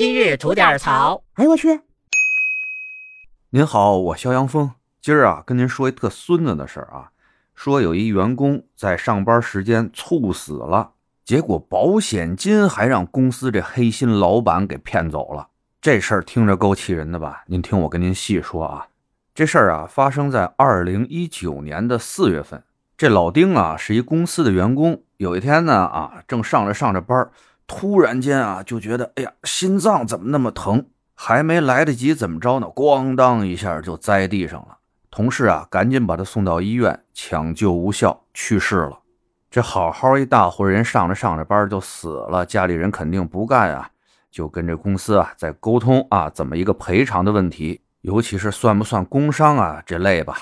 今日吐点槽。哎呦我去！您好，我肖阳峰，今儿啊跟您说一特孙子的事儿啊，说有一员工在上班时间猝死了，结果保险金还让公司这黑心老板给骗走了。这事儿听着够气人的吧？您听我跟您细说啊，这事儿啊发生在二零一九年的四月份。这老丁啊是一公司的员工，有一天呢啊正上着上着班，突然间啊就觉得哎呀心脏怎么那么疼。还没来得及怎么着呢，咣当一下就栽地上了。同事啊，赶紧把他送到医院，抢救无效，去世了。这好好一大活人上着上着班就死了，家里人肯定不干啊，就跟这公司啊在沟通啊，怎么一个赔偿的问题，尤其是算不算工伤啊这类吧。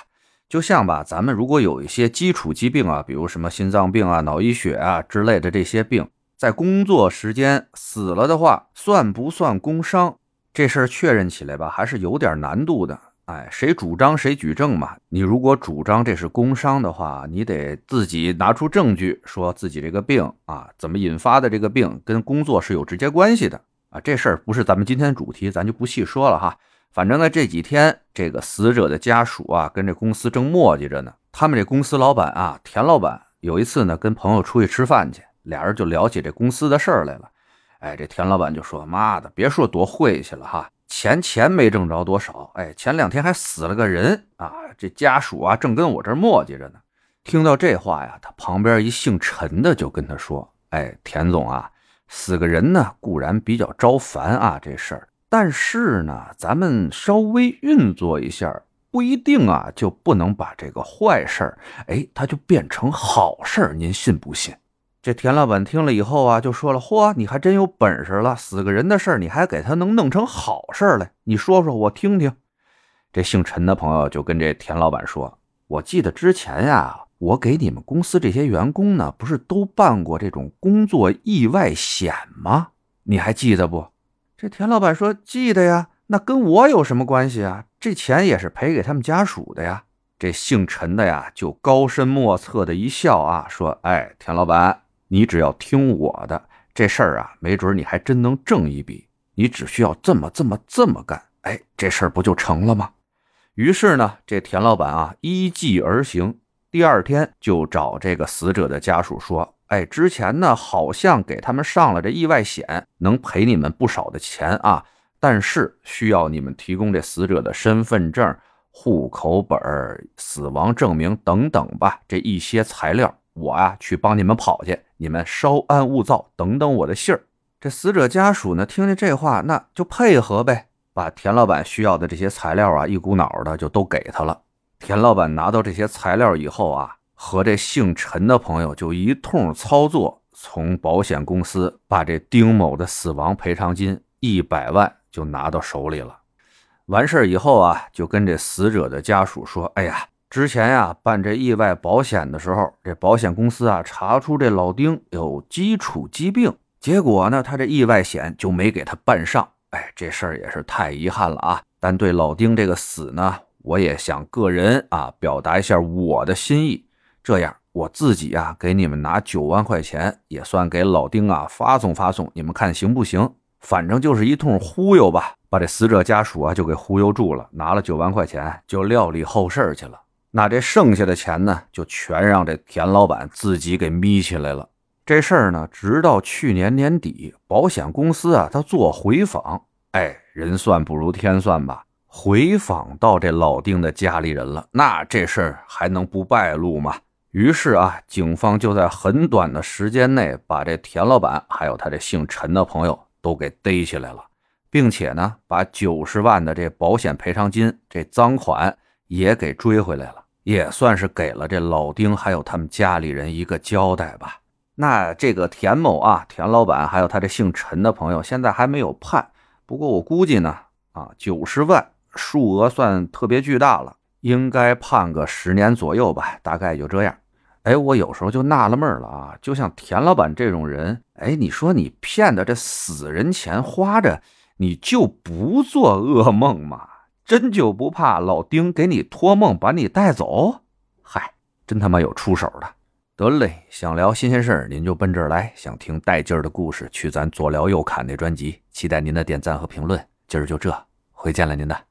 就像吧，咱们如果有一些基础疾病啊，比如什么心脏病啊、脑溢血啊之类的这些病，在工作时间死了的话，算不算工伤？这事儿确认起来吧，还是有点难度的。哎，谁主张谁举证嘛。你如果主张这是工伤的话，你得自己拿出证据，说自己这个病啊，怎么引发的这个病跟工作是有直接关系的啊。这事儿不是咱们今天主题，咱就不细说了哈。反正呢，这几天这个死者的家属啊，跟这公司正磨叽着呢。他们这公司老板啊，田老板有一次呢，跟朋友出去吃饭去，俩人就聊起这公司的事儿来了。哎，这田老板就说：“妈的，别说多晦气了哈，钱钱没挣着多少。哎，前两天还死了个人啊，这家属啊正跟我这磨叽着呢。”听到这话呀，他旁边一姓陈的就跟他说：“哎，田总啊，死个人呢固然比较招烦啊，这事儿，但是呢，咱们稍微运作一下，不一定啊就不能把这个坏事儿，哎，它就变成好事儿，您信不信？”这田老板听了以后啊，就说了：“嚯，你还真有本事了！死个人的事儿，你还给他能弄成好事来？你说说，我听听。”这姓陈的朋友就跟这田老板说：“我记得之前呀，我给你们公司这些员工呢，不是都办过这种工作意外险吗？你还记得不？”这田老板说：“记得呀，那跟我有什么关系啊？这钱也是赔给他们家属的呀。”这姓陈的呀，就高深莫测的一笑啊，说：“哎，田老板。”你只要听我的，这事儿啊，没准你还真能挣一笔。你只需要这么、这么、这么干，哎，这事儿不就成了吗？于是呢，这田老板啊，依计而行。第二天就找这个死者的家属说：“哎，之前呢，好像给他们上了这意外险，能赔你们不少的钱啊。但是需要你们提供这死者的身份证、户口本、死亡证明等等吧，这一些材料。”我啊，去帮你们跑去，你们稍安勿躁，等等我的信儿。这死者家属呢，听见这话，那就配合呗，把田老板需要的这些材料啊，一股脑的就都给他了。田老板拿到这些材料以后啊，和这姓陈的朋友就一通操作，从保险公司把这丁某的死亡赔偿金一百万就拿到手里了。完事儿以后啊，就跟这死者的家属说：“哎呀。”之前呀，办这意外保险的时候，这保险公司啊查出这老丁有基础疾病，结果呢，他这意外险就没给他办上。哎，这事儿也是太遗憾了啊！但对老丁这个死呢，我也想个人啊表达一下我的心意。这样，我自己啊给你们拿九万块钱，也算给老丁啊发送发送，你们看行不行？反正就是一通忽悠吧，把这死者家属啊就给忽悠住了，拿了九万块钱就料理后事去了。那这剩下的钱呢，就全让这田老板自己给眯起来了。这事儿呢，直到去年年底，保险公司啊，他做回访，哎，人算不如天算吧，回访到这老丁的家里人了。那这事儿还能不败露吗？于是啊，警方就在很短的时间内把这田老板还有他这姓陈的朋友都给逮起来了，并且呢，把九十万的这保险赔偿金这赃款。也给追回来了，也算是给了这老丁还有他们家里人一个交代吧。那这个田某啊，田老板还有他这姓陈的朋友，现在还没有判。不过我估计呢，啊，九十万数额算特别巨大了，应该判个十年左右吧，大概就这样。哎，我有时候就纳了闷了啊，就像田老板这种人，哎，你说你骗的这死人钱花着，你就不做噩梦吗？真就不怕老丁给你托梦把你带走？嗨，真他妈有出手的！得嘞，想聊新鲜事儿您就奔这儿来，想听带劲儿的故事去咱左聊右侃那专辑。期待您的点赞和评论。今儿就这，回见了您的。